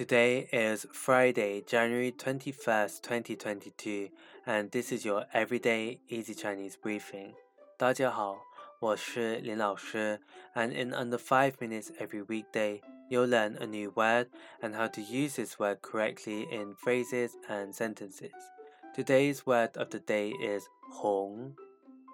Today is Friday, January 21st, 2022, and this is your everyday easy Chinese briefing. 大家好，我是林老师, and in under 5 minutes every weekday, you'll learn a new word and how to use this word correctly in phrases and sentences. Today's word of the day is hong,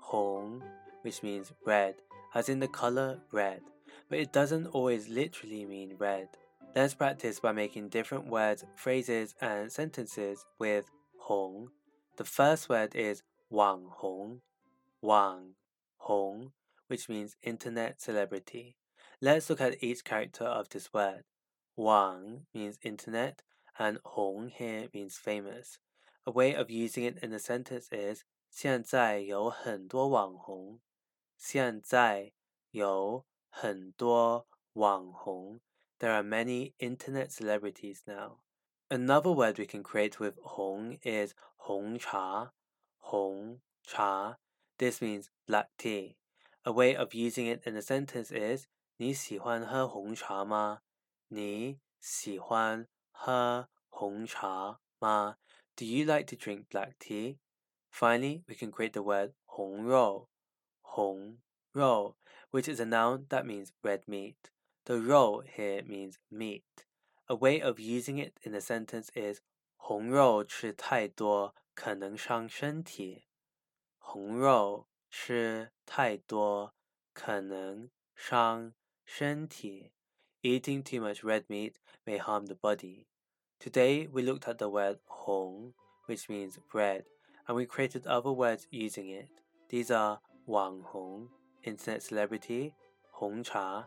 hong, which means red, as in the color red, but it doesn't always literally mean red. Let's practice by making different words, phrases, and sentences with hong. The first word is wang hong, wang hong, which means internet celebrity. Let's look at each character of this word. Wang means internet, and hong here means famous. A way of using it in a sentence is 现在有很多网红。现在有很多网红。 there are many internet celebrities now. Another word we can create with hong is hong cha. Hong cha. This means black tea. A way of using it in a sentence is 你喜欢喝红茶吗？你喜欢喝红茶吗？Do you like to drink black tea? Finally, we can create the word 红肉,红肉, which is a noun that means red meat. The role here means meat. A way of using it in a sentence is 红肉吃太多可能伤身体。红肉吃太多可能伤身体。Eating too much red meat may harm the body. Today we looked at the word hong, which means red, and we created other words using it. These are Wang Hong, internet celebrity, Hong Cha,